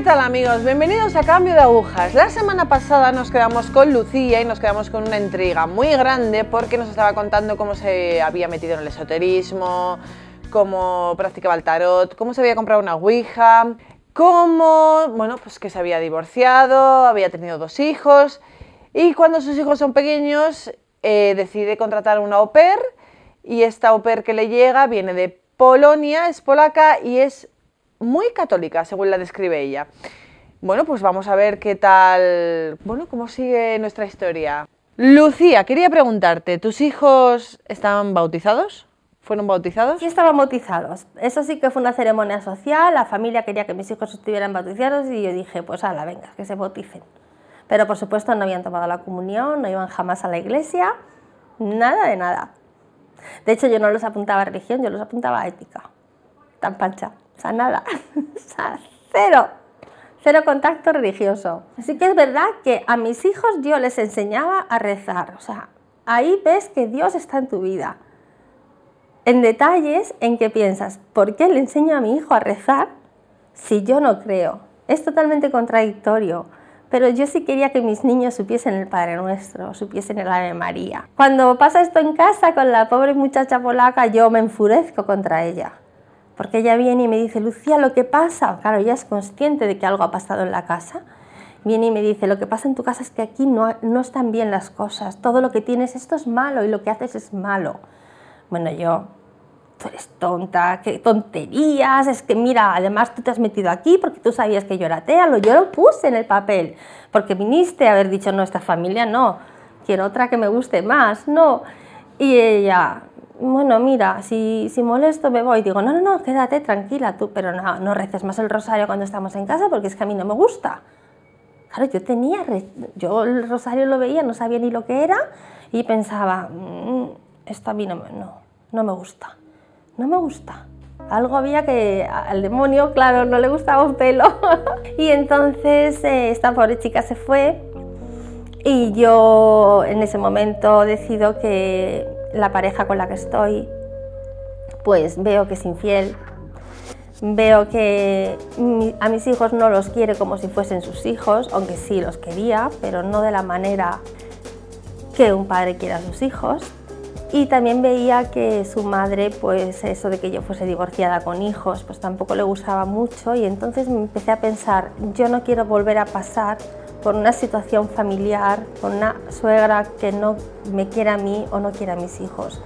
¿Qué tal amigos? Bienvenidos a Cambio de Agujas. La semana pasada nos quedamos con Lucía y nos quedamos con una intriga muy grande porque nos estaba contando cómo se había metido en el esoterismo, cómo practicaba el tarot, cómo se había comprado una Ouija, cómo, bueno, pues que se había divorciado, había tenido dos hijos y cuando sus hijos son pequeños eh, decide contratar una au pair y esta au pair que le llega viene de Polonia, es polaca y es muy católica, según la describe ella. Bueno, pues vamos a ver qué tal, bueno, cómo sigue nuestra historia. Lucía, quería preguntarte, ¿tus hijos estaban bautizados? ¿Fueron bautizados? Sí, estaban bautizados. Eso sí que fue una ceremonia social, la familia quería que mis hijos estuvieran bautizados y yo dije, pues ala, venga, que se bauticen. Pero por supuesto no habían tomado la comunión, no iban jamás a la iglesia, nada de nada. De hecho, yo no los apuntaba a religión, yo los apuntaba a ética. Tan pancha. Nada. O sea, cero. Cero contacto religioso. Así que es verdad que a mis hijos yo les enseñaba a rezar. O sea, ahí ves que Dios está en tu vida. En detalles en que piensas, ¿por qué le enseño a mi hijo a rezar si yo no creo? Es totalmente contradictorio. Pero yo sí quería que mis niños supiesen el Padre Nuestro, supiesen el Ave María. Cuando pasa esto en casa con la pobre muchacha polaca, yo me enfurezco contra ella porque ella viene y me dice, Lucía, lo que pasa, claro, ella es consciente de que algo ha pasado en la casa, viene y me dice, lo que pasa en tu casa es que aquí no, no están bien las cosas, todo lo que tienes, esto es malo y lo que haces es malo. Bueno, yo, tú eres tonta, qué tonterías, es que mira, además tú te has metido aquí porque tú sabías que yo era atea, lo, yo lo puse en el papel, porque viniste a haber dicho, no, esta familia no, quiero otra que me guste más, no. Y ella, bueno, mira, si, si molesto me voy. Digo, no, no, no, quédate tranquila tú, pero no, no reces más el rosario cuando estamos en casa porque es que a mí no me gusta. Claro, yo tenía, yo el rosario lo veía, no sabía ni lo que era y pensaba, mmm, esto a mí no, no, no me gusta, no me gusta. Algo había que al demonio, claro, no le gustaba un pelo. y entonces eh, esta pobre chica se fue y yo en ese momento decido que la pareja con la que estoy, pues veo que es infiel, veo que a mis hijos no los quiere como si fuesen sus hijos, aunque sí los quería, pero no de la manera que un padre quiere a sus hijos. Y también veía que su madre, pues eso de que yo fuese divorciada con hijos, pues tampoco le gustaba mucho y entonces me empecé a pensar, yo no quiero volver a pasar por una situación familiar, con una suegra que no me quiere a mí o no quiere a mis hijos.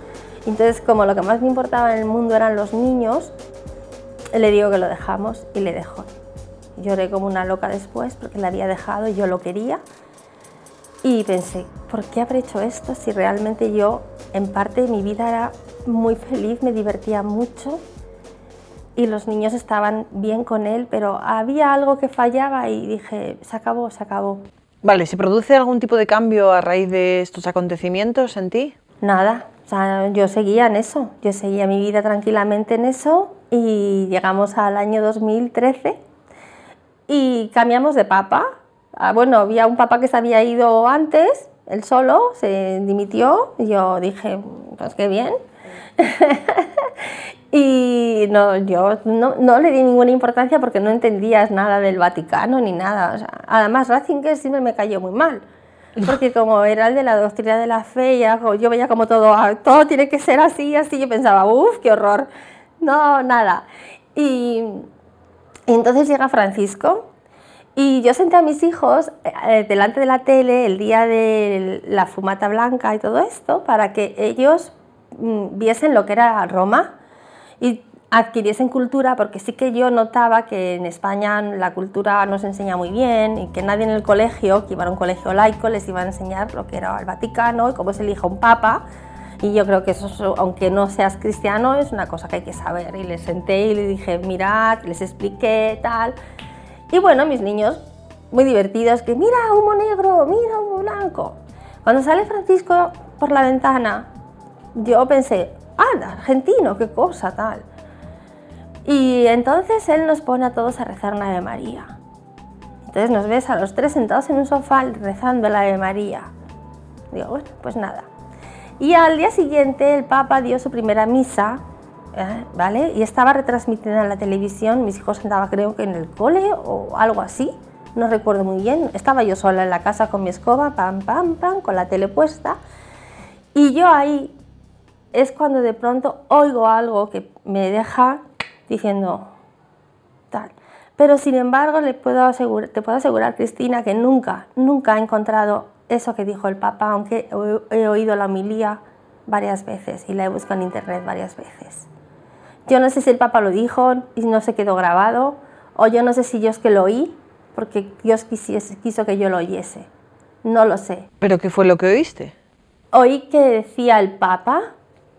Entonces, como lo que más me importaba en el mundo eran los niños, le digo que lo dejamos y le dejo. Lloré como una loca después porque le había dejado y yo lo quería. Y pensé, ¿por qué habré hecho esto si realmente yo, en parte mi vida, era muy feliz, me divertía mucho y los niños estaban bien con él, pero había algo que fallaba y dije, se acabó, se acabó. Vale, ¿se produce algún tipo de cambio a raíz de estos acontecimientos en ti? Nada, o sea, yo seguía en eso, yo seguía mi vida tranquilamente en eso y llegamos al año 2013 y cambiamos de papa. Ah, bueno, había un papá que se había ido antes, él solo, se dimitió y yo dije, pues qué bien. Y no, yo no, no, le di ninguna importancia porque no entendías nada del Vaticano ni nada. O sea, además, Ratzinger siempre me cayó muy mal. Porque como era el de la doctrina de la fe, ya, yo veía como todo, ah, todo tiene que ser así, así. Yo pensaba, uff, qué horror. No, nada. Y, entonces llega Francisco y yo senté a mis hijos eh, delante de la tele el día de la fumata blanca y todo esto para que ellos viesen lo que era Roma y adquiriesen cultura, porque sí que yo notaba que en España la cultura no se enseña muy bien y que nadie en el colegio, que iba a un colegio laico, les iba a enseñar lo que era el Vaticano y cómo se elige un papa. Y yo creo que eso, aunque no seas cristiano, es una cosa que hay que saber. Y les senté y les dije, mirad, les expliqué, tal. Y bueno, mis niños, muy divertidos, que mira, humo negro, mira, humo blanco. Cuando sale Francisco por la ventana, yo pensé, ¡ah, argentino, qué cosa tal! Y entonces él nos pone a todos a rezar una Ave María. Entonces nos ves a los tres sentados en un sofá rezando la Ave María. Digo, bueno, pues nada. Y al día siguiente el Papa dio su primera misa ¿eh? ¿vale? Y estaba retransmitida en la televisión, mis hijos andaban creo que en el cole o algo así, no recuerdo muy bien. Estaba yo sola en la casa con mi escoba, pam, pam, pam, con la tele puesta. Y yo ahí es cuando de pronto oigo algo que me deja diciendo tal. Pero sin embargo, le puedo asegurar, te puedo asegurar, Cristina, que nunca, nunca he encontrado eso que dijo el Papa, aunque he oído la homilía varias veces y la he buscado en internet varias veces. Yo no sé si el Papa lo dijo y no se quedó grabado, o yo no sé si yo es que lo oí, porque Dios quiso que yo lo oyese. No lo sé. ¿Pero qué fue lo que oíste? Oí que decía el Papa,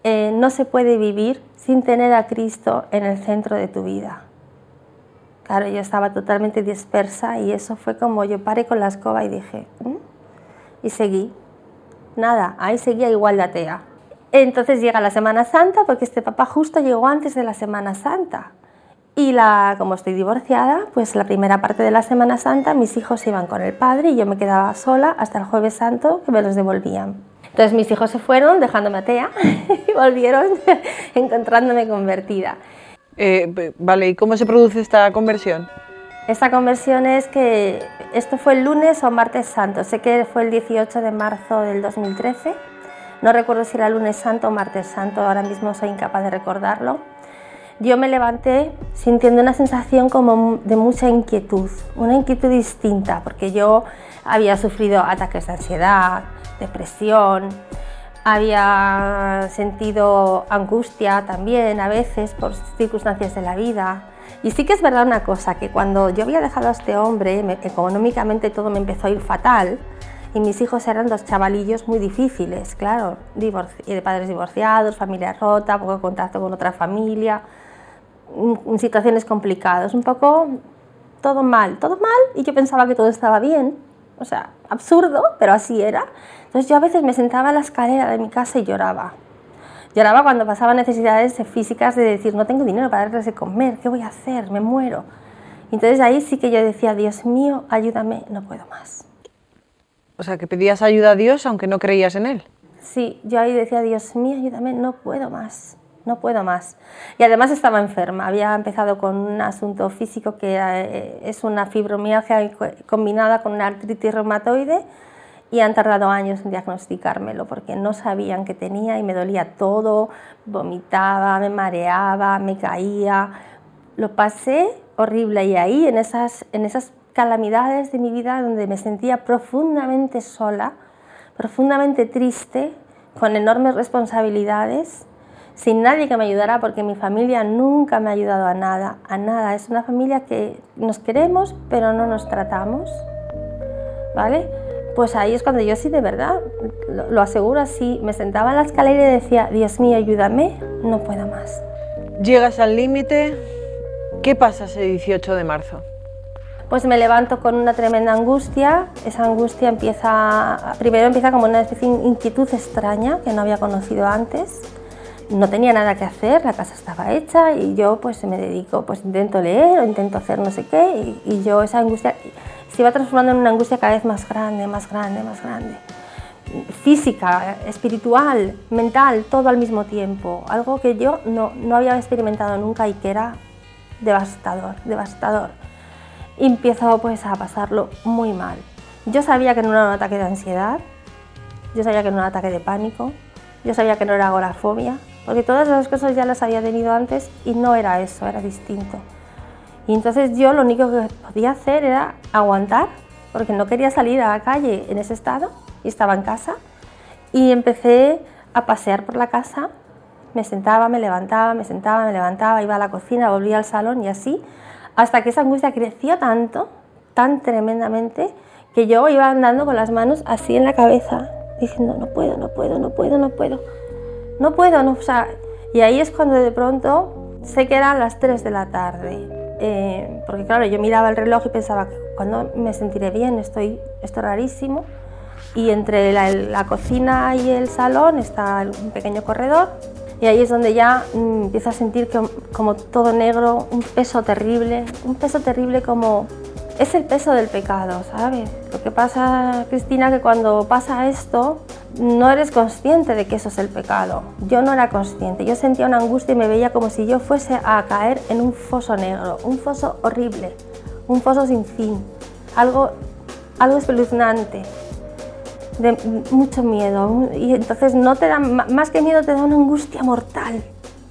eh, no se puede vivir sin tener a Cristo en el centro de tu vida. Claro, yo estaba totalmente dispersa y eso fue como yo paré con la escoba y dije, mm", y seguí. Nada, ahí seguía igual de atea. Entonces llega la Semana Santa, porque este papá justo llegó antes de la Semana Santa. Y la, como estoy divorciada, pues la primera parte de la Semana Santa mis hijos iban con el padre y yo me quedaba sola hasta el jueves santo que me los devolvían. Entonces mis hijos se fueron dejándome atea y volvieron encontrándome convertida. Eh, vale, ¿y cómo se produce esta conversión? Esta conversión es que esto fue el lunes o martes santo, sé que fue el 18 de marzo del 2013 no recuerdo si era lunes santo o martes santo, ahora mismo soy incapaz de recordarlo. Yo me levanté sintiendo una sensación como de mucha inquietud, una inquietud distinta, porque yo había sufrido ataques de ansiedad, depresión, había sentido angustia también a veces por circunstancias de la vida. Y sí que es verdad una cosa, que cuando yo había dejado a este hombre, económicamente todo me empezó a ir fatal, y mis hijos eran dos chavalillos muy difíciles, claro, de padres divorciados, familia rota, poco contacto con otra familia, situaciones complicadas, un poco todo mal, todo mal y yo pensaba que todo estaba bien, o sea, absurdo, pero así era. Entonces yo a veces me sentaba en la escalera de mi casa y lloraba. Lloraba cuando pasaba necesidades físicas de decir, no tengo dinero para darles de comer, ¿qué voy a hacer? Me muero. Entonces ahí sí que yo decía, Dios mío, ayúdame, no puedo más. O sea, que pedías ayuda a Dios aunque no creías en Él. Sí, yo ahí decía, Dios mío, ayúdame, no puedo más, no puedo más. Y además estaba enferma, había empezado con un asunto físico que eh, es una fibromialgia combinada con una artritis reumatoide y han tardado años en diagnosticármelo porque no sabían qué tenía y me dolía todo, vomitaba, me mareaba, me caía. Lo pasé horrible y ahí en esas, en esas calamidades de mi vida donde me sentía profundamente sola, profundamente triste, con enormes responsabilidades, sin nadie que me ayudara porque mi familia nunca me ha ayudado a nada, a nada. Es una familia que nos queremos pero no nos tratamos, ¿vale? Pues ahí es cuando yo sí de verdad, lo, aseguro así, me sentaba en la escalera y decía, Dios mío, ayúdame, no puedo más. Llegas al límite, ¿qué pasa ese 18 de marzo? pues me levanto con una tremenda angustia. Esa angustia empieza, primero empieza como una especie de inquietud extraña que no había conocido antes. No tenía nada que hacer, la casa estaba hecha y yo pues me dedico, pues intento leer o intento hacer no sé qué y, yo esa angustia se iba transformando en una angustia cada vez más grande, más grande, más grande. Física, espiritual, mental, todo al mismo tiempo. Algo que yo no, no había experimentado nunca y que era devastador, devastador y empiezo pues a pasarlo muy mal. Yo sabía que no era un ataque de ansiedad, yo sabía que no era un ataque de pánico, yo sabía que no era agorafobia, porque todas esas cosas ya las había tenido antes y no era eso, era distinto. Y entonces yo lo único que podía hacer era aguantar, porque no quería salir a la calle en ese estado y estaba en casa. Y empecé a pasear por la casa, me sentaba, me levantaba, me sentaba, me levantaba, iba a la cocina, volvía al salón y así hasta que esa angustia creció tanto, tan tremendamente, que yo iba andando con las manos así en la cabeza, diciendo, no puedo, no puedo, no puedo, no puedo, no puedo, no, o sea, y ahí es cuando de pronto sé que eran las 3 de la tarde, eh, porque claro, yo miraba el reloj y pensaba, cuando me sentiré bien? Estoy, esto rarísimo. Y entre la, la cocina y el salón está un pequeño corredor y ahí es donde ya mm, empiezo a sentir que, como todo negro, un peso terrible, un peso terrible como es el peso del pecado, ¿sabes? Lo que pasa, Cristina, que cuando pasa esto, no eres consciente de que eso es el pecado. Yo no era consciente, yo sentía una angustia y me veía como si yo fuese a caer en un foso negro, un foso horrible, un foso sin fin, algo, algo espeluznante, de mucho miedo. Y entonces no te da, más que miedo, te da una angustia mortal,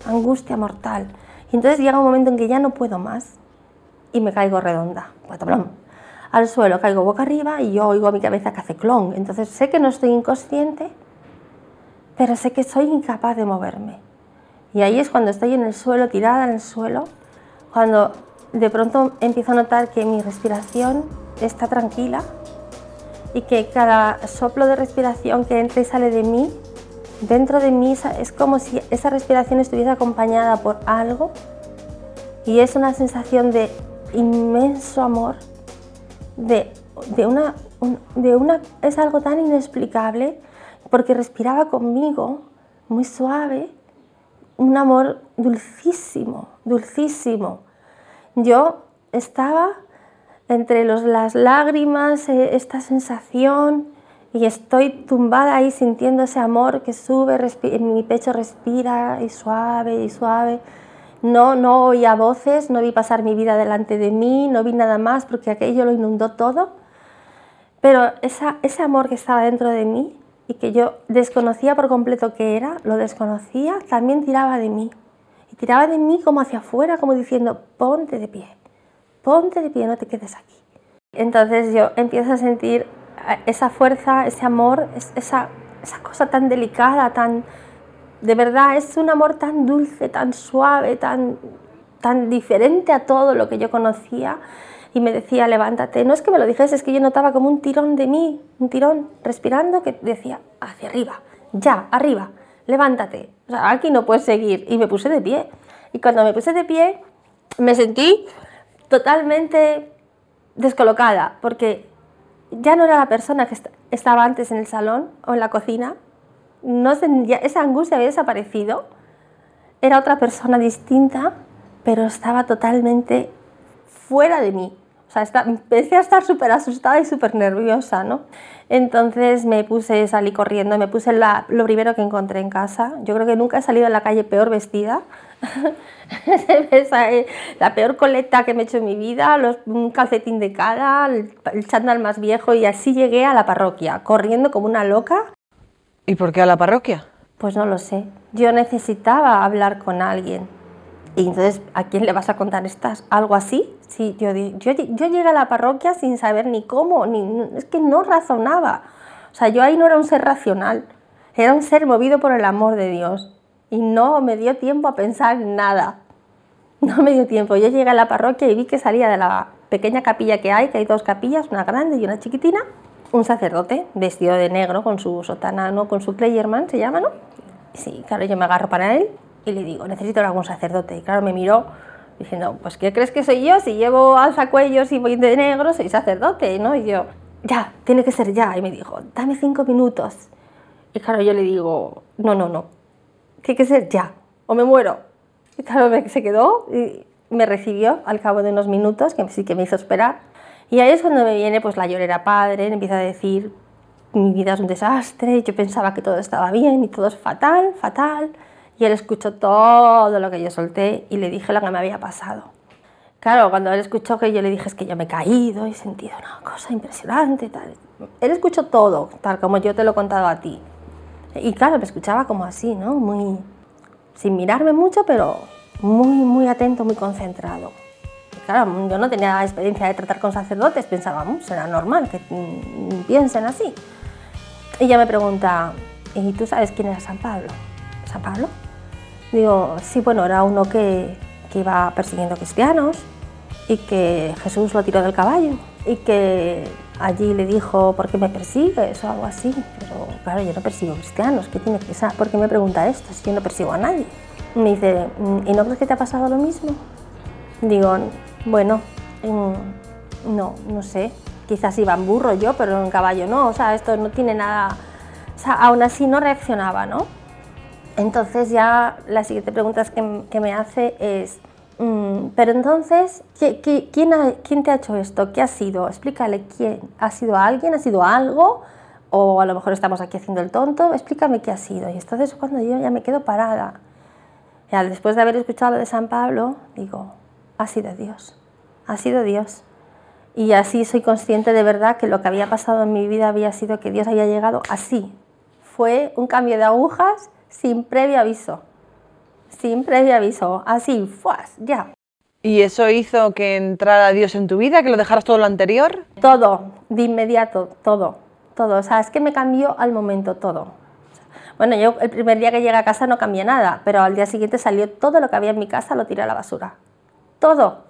angustia mortal. Y entonces llega un momento en que ya no puedo más y me caigo redonda, al suelo, caigo boca arriba y yo oigo a mi cabeza que hace clon. Entonces sé que no estoy inconsciente, pero sé que soy incapaz de moverme. Y ahí es cuando estoy en el suelo, tirada en el suelo, cuando de pronto empiezo a notar que mi respiración está tranquila y que cada soplo de respiración que entra y sale de mí, dentro de mí es como si esa respiración estuviese acompañada por algo y es una sensación de inmenso amor de, una, de una... Es algo tan inexplicable porque respiraba conmigo, muy suave, un amor dulcísimo, dulcísimo. Yo estaba entre los, las lágrimas, eh, esta sensación, y estoy tumbada ahí sintiendo ese amor que sube, en mi pecho respira y suave y suave. No, no oía voces, no vi pasar mi vida delante de mí, no vi nada más porque aquello lo inundó todo. Pero ese amor que estaba dentro de mí y que yo desconocía por completo qué era, lo desconocía, también tiraba de mí. Y tiraba de mí como hacia afuera, como diciendo, ponte de pie, ponte de pie, no te quedes aquí. Entonces yo empiezo a sentir esa fuerza, ese amor, esa, esa cosa tan delicada, tan, de verdad es un amor tan dulce, tan suave, tan, tan diferente a todo lo que yo conocía. Y me decía, levántate. No es que me lo dijese, es que yo notaba como un tirón de mí, un tirón respirando que decía, hacia arriba, ya, arriba, levántate. O sea, aquí no puedes seguir. Y me puse de pie. Y cuando me puse de pie, me sentí totalmente descolocada, porque ya no era la persona que estaba antes en el salón o en la cocina, no esa angustia había desaparecido, era otra persona distinta, pero estaba totalmente fuera de mí. O sea, empecé a estar súper asustada y súper nerviosa, ¿no? Entonces me puse, salí corriendo, me puse lo primero que encontré en casa. Yo creo que nunca he salido a la calle peor vestida. la peor coleta que me he hecho en mi vida, los, un calcetín de cara, el, el chándal más viejo y así llegué a la parroquia, corriendo como una loca ¿Y por qué a la parroquia? Pues no lo sé. Yo necesitaba hablar con alguien. Y entonces, ¿a quién le vas a contar estas? ¿Algo así? Sí, yo, yo, yo llegué a la parroquia sin saber ni cómo, ni, es que no razonaba. O sea, yo ahí no era un ser racional, era un ser movido por el amor de Dios. Y no me dio tiempo a pensar nada. No me dio tiempo. Yo llegué a la parroquia y vi que salía de la pequeña capilla que hay, que hay dos capillas, una grande y una chiquitina, un sacerdote vestido de negro con su sotana, ¿no? con su clayerman, se llama, ¿no? Sí, claro, yo me agarro para él y le digo, necesito algún sacerdote. Y claro, me miró diciendo, pues ¿qué crees que soy yo? Si llevo alzacuellos y voy de negro, soy sacerdote, ¿no? Y yo, ya, tiene que ser ya. Y me dijo, dame cinco minutos. Y claro, yo le digo, no, no, no, tiene que ser ya, o me muero. Y claro, se quedó y me recibió al cabo de unos minutos, que sí que me hizo esperar. Y ahí es cuando me viene pues la llorera padre, empieza a decir, mi vida es un desastre, yo pensaba que todo estaba bien y todo es fatal, fatal. Y él escuchó todo lo que yo solté y le dije lo que me había pasado. Claro, cuando él escuchó que yo le dije es que yo me he caído y sentido una cosa impresionante, tal. Él escuchó todo, tal como yo te lo he contado a ti. Y claro, me escuchaba como así, ¿no? Muy, sin mirarme mucho, pero muy, muy atento, muy concentrado claro, yo no tenía experiencia de tratar con sacerdotes, pensaba, será normal que mm, piensen así. Y ella me pregunta, ¿y tú sabes quién era San Pablo? ¿San Pablo? Digo, sí, bueno, era uno que, que iba persiguiendo cristianos y que Jesús lo tiró del caballo y que allí le dijo, ¿por qué me persigues? o algo así. Pero claro, yo no persigo cristianos, ¿qué tiene que ser? ¿Por qué me pregunta esto si yo no persigo a nadie? Me dice, ¿y no crees que te ha pasado lo mismo? Digo, bueno, no, no sé. Quizás iba en burro yo, pero en caballo no. O sea, esto no tiene nada. O sea, aún así no reaccionaba, ¿no? Entonces ya la siguiente pregunta que, me hace es, mm, pero entonces, quién, quién, te ha hecho esto? ¿Qué ha sido? Explícale quién. ¿Ha sido alguien? ¿Ha sido algo? o a lo mejor estamos aquí haciendo el tonto, explícame qué ha sido. Y entonces cuando yo ya me quedo parada, ya después de haber escuchado lo de San Pablo, digo, ha sido Dios, ha sido Dios. Y así soy consciente de verdad que lo que había pasado en mi vida había sido que Dios había llegado así. Fue un cambio de agujas sin previo aviso. Sin previo aviso. Así, fuas, ya. ¿Y eso hizo que entrara Dios en tu vida, que lo dejaras todo lo anterior? Todo, de inmediato, todo todo. O sea, es que me cambió al momento todo. Bueno, yo el primer día que llegué a casa no cambié nada, pero al día siguiente salió todo lo que había en mi casa, lo tiré a la basura. Todo.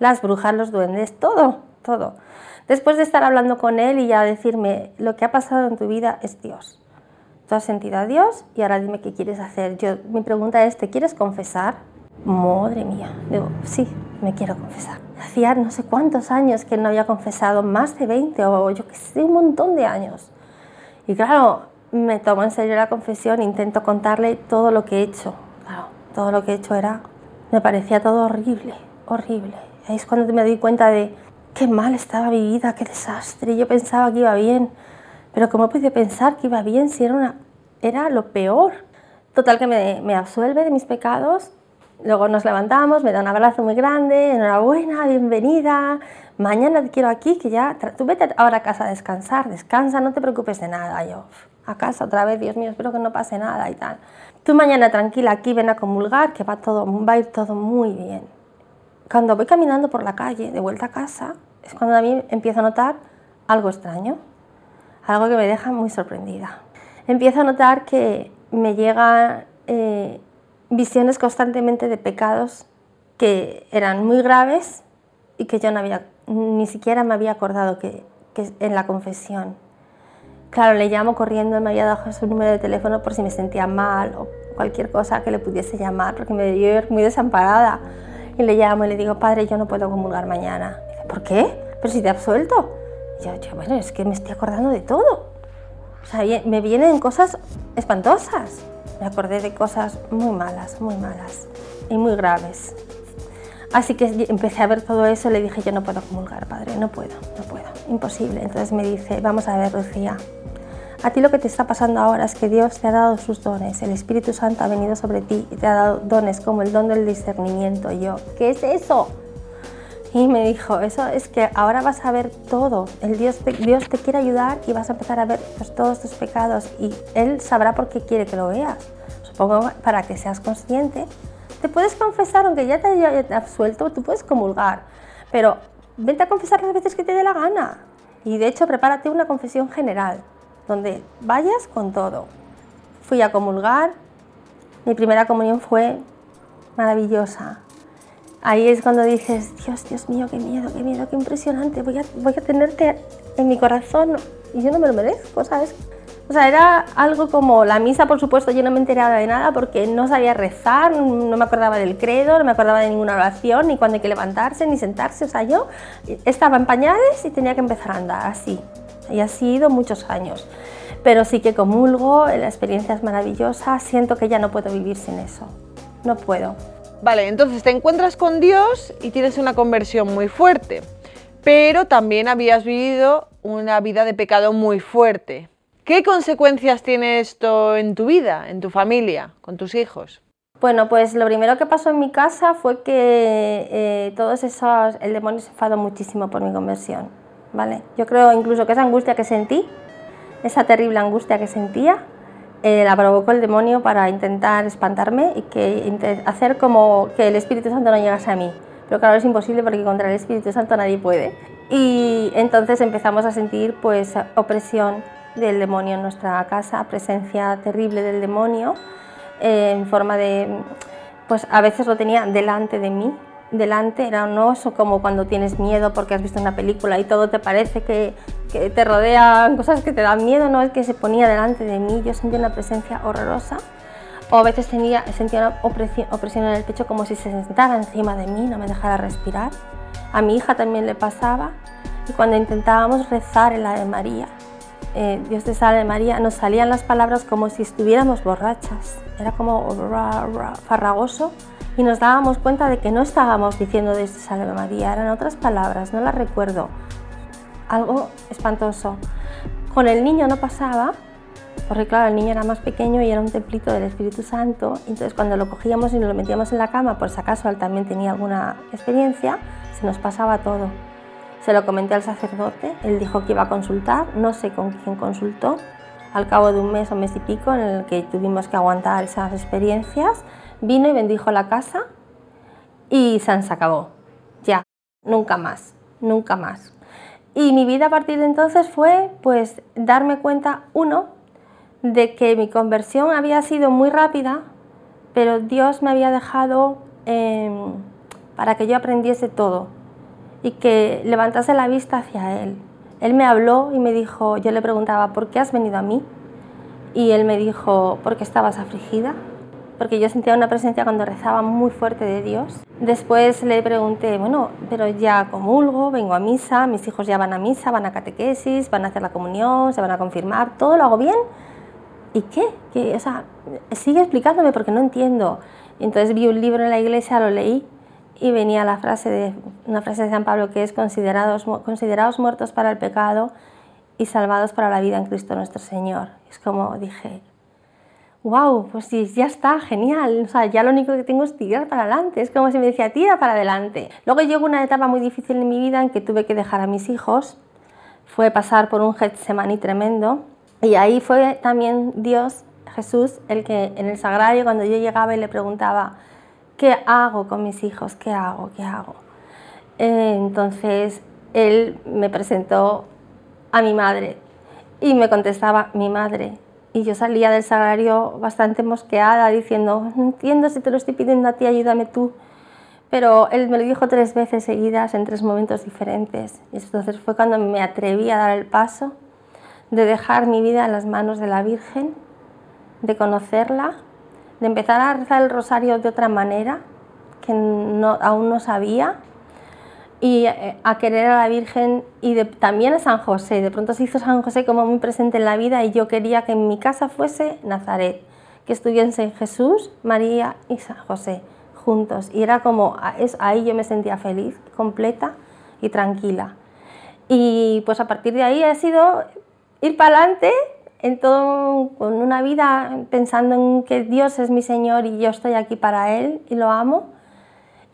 Las brujas, los duendes, todo, todo. Después de estar hablando con él y ya decirme, lo que ha pasado en tu vida es Dios. Tú has sentido a Dios y ahora dime qué quieres hacer. Yo, mi pregunta es, ¿te quieres confesar? Madre mía. Digo, sí, me quiero confesar. Hacía no sé cuántos años que no había confesado, más de 20 o yo que sé, un montón de años. Y claro, me tomo en serio la confesión, intento contarle todo lo que he hecho. Claro, todo lo que he hecho era, me parecía todo horrible, horrible. Es cuando me doy cuenta de qué mal estaba mi vida, qué desastre. Yo pensaba que iba bien, pero ¿cómo pude pensar que iba bien si era, una, era lo peor? Total que me, me absuelve de mis pecados Luego nos levantamos, me da un abrazo muy grande, enhorabuena, bienvenida, mañana te quiero aquí, que ya, tú vete ahora a casa a descansar, descansa, no te preocupes de nada. Yo, a casa otra vez, Dios mío, espero que no pase nada y tal. Tú mañana tranquila aquí, ven a comulgar, que va, todo, va a ir todo muy bien. Cuando voy caminando por la calle, de vuelta a casa, es cuando a mí empiezo a notar algo extraño, algo que me deja muy sorprendida. Empiezo a notar que me llega... Eh, visiones constantemente de pecados que eran muy graves y que yo no había, ni siquiera me había acordado que, que en la confesión. Claro, le llamo corriendo, me había dado su número de teléfono por si me sentía mal o cualquier cosa que le pudiese llamar, porque me dio muy desamparada. Y le llamo y le digo, padre, yo no puedo comulgar mañana. dice, ¿por qué? Pero si te absuelto. Y yo, yo, bueno, es que me estoy acordando de todo. O sea, me vienen cosas espantosas me acordé de cosas muy malas, muy malas y muy graves. Así que empecé a ver todo eso y le dije, yo no puedo comulgar, padre, no puedo, no puedo, imposible. Entonces me dice, vamos a ver, Lucía, a ti lo que te está pasando ahora es que Dios te ha dado sus dones, el Espíritu Santo ha venido sobre ti y te ha dado dones como el don del discernimiento. Yo, ¿qué es eso? Y me dijo, eso es que ahora vas a ver todo, el Dios te, Dios te quiere ayudar y vas a empezar a ver pues, todos tus pecados y Él sabrá por qué quiere que lo veas. Supongo para que seas consciente. Te puedes confesar, aunque ya te haya absuelto, tú puedes comulgar, pero vente a confesar las veces que te dé la gana. Y de hecho, prepárate una confesión general, donde vayas con todo. Fui a comulgar, mi primera comunión fue maravillosa ahí es cuando dices, Dios, Dios mío, qué miedo, qué miedo, qué impresionante, voy a, voy a tenerte en mi corazón y yo no me lo merezco, ¿sabes? O sea, era algo como la misa, por supuesto, yo no me enteraba de nada porque no sabía rezar, no me acordaba del credo, no me acordaba de ninguna oración, ni cuando hay que levantarse, ni sentarse. O sea, yo estaba en pañales y tenía que empezar a andar así. Y ha sido muchos años. Pero sí que comulgo, la experiencia es maravillosa, siento que ya no puedo vivir sin eso. No puedo. Vale, entonces te encuentras con Dios y tienes una conversión muy fuerte, pero también habías vivido una vida de pecado muy fuerte. ¿Qué consecuencias tiene esto en tu vida, en tu familia, con tus hijos? Bueno, pues lo primero que pasó en mi casa fue que eh, todos esos, el demonio se enfadó muchísimo por mi conversión, ¿vale? Yo creo incluso que esa angustia que sentí, esa terrible angustia que sentía, eh, la provocó el demonio para intentar espantarme y que hacer como que el Espíritu Santo no llegase a mí. Pero claro, es imposible porque contra el Espíritu Santo nadie puede. Y entonces empezamos a sentir pues opresión del demonio en nuestra casa, presencia terrible del demonio eh, en forma de, pues a veces lo tenía delante de mí, delante, era un oso como cuando tienes miedo porque has visto una película y todo te parece que, te rodean cosas que te dan miedo, no es que se ponía delante de mí, yo sentía una presencia horrorosa. O a veces tenía, sentía una opresión, en el pecho como si se sentara encima de mí, no me dejara respirar. A mi hija también le pasaba. Y cuando intentábamos rezar en la de María, eh, Dios te salve María, nos salían las palabras como si estuviéramos borrachas. Era como farragoso y nos dábamos cuenta de que no estábamos diciendo te salve María, eran otras palabras, no las recuerdo. Algo espantoso. Con el niño no pasaba, porque claro, el niño era más pequeño y era un templito del Espíritu Santo, entonces cuando lo cogíamos y lo metíamos en la cama, por si acaso él también tenía alguna experiencia, se nos pasaba todo. Se lo comenté al sacerdote, él dijo que iba a consultar, no sé con quién consultó, al cabo de un mes o mes y pico en el que tuvimos que aguantar esas experiencias, vino y bendijo la casa y se acabó. Ya, nunca más, nunca más. Y mi vida a partir de entonces fue pues darme cuenta, uno, de que mi conversión había sido muy rápida, pero Dios me había dejado em, para que yo aprendiese todo y que levantase la vista hacia Él. Él me habló y me dijo, yo le preguntaba, ¿por qué has venido a mí? Y él me dijo, ¿por qué estabas afligida? Porque yo sentía una presencia cuando rezaba muy fuerte de Dios. Después le pregunté, bueno, pero ya comulgo, vengo a misa, mis hijos ya van a misa, van a catequesis, van a hacer la comunión, se van a confirmar, todo lo hago bien. ¿Y qué? ¿Qué? O sea, sigue explicándome porque no entiendo. entonces vi un libro en la iglesia, lo leí y venía la frase de, una frase de San Pablo que es considerados, considerados muertos para el pecado y salvados para la vida en Cristo nuestro Señor. Es como dije, wow, pues sí, ya está, genial. O sea, ya lo único que tengo es tirar para adelante. Es como si me decía, tira para adelante. Luego llegó una etapa muy difícil en mi vida en que tuve que dejar a mis hijos. Fue pasar por un Getsemaní tremendo. Y ahí fue también Dios, Jesús, el que en el sagrario, cuando yo llegaba y le preguntaba, ¿qué hago con mis hijos? ¿Qué hago? ¿Qué hago? Eh, entonces, él me presentó a mi madre. Y me contestaba mi madre. Y yo salía del sagrario bastante mosqueada diciendo, no entiendo si te lo estoy pidiendo a ti, ayúdame tú. Pero él me lo dijo tres veces seguidas en tres momentos diferentes. Y entonces fue cuando me atreví a dar el paso de dejar mi vida en las manos de la Virgen, de conocerla, de empezar a rezar el rosario de otra manera que no, aún no sabía y eh, a querer a la Virgen y también a San José. De pronto se hizo San José como muy presente en la vida y yo quería que en mi casa fuese Nazaret, que estuviesen Jesús, María y San José juntos. Y era como, ahí yo me sentía feliz, completa y tranquila. Y pues a partir de ahí ha sido ir para adelante en todo, con una vida pensando en que Dios es mi Señor y yo estoy aquí para Él y lo amo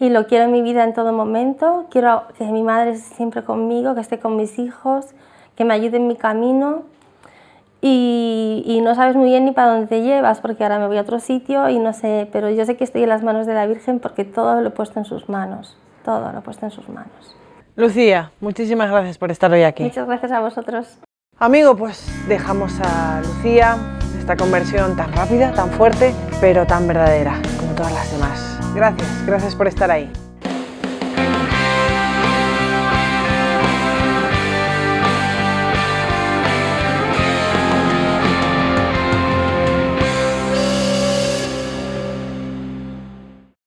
y lo quiero en mi vida en todo momento. Quiero que mi madre esté siempre conmigo, que esté con mis hijos, que me ayude en mi camino. Y, no sabes muy bien ni para dónde te llevas, porque ahora me voy a otro sitio y no sé, pero yo sé que estoy en las manos de la Virgen porque todo lo he puesto en sus manos, todo lo he puesto en sus manos. Lucía, muchísimas gracias por estar hoy aquí. Muchas gracias a vosotros. Amigo, pues dejamos a Lucía, esta conversión tan rápida, tan fuerte, pero tan verdadera como todas las demás. Gracias, gracias por estar ahí.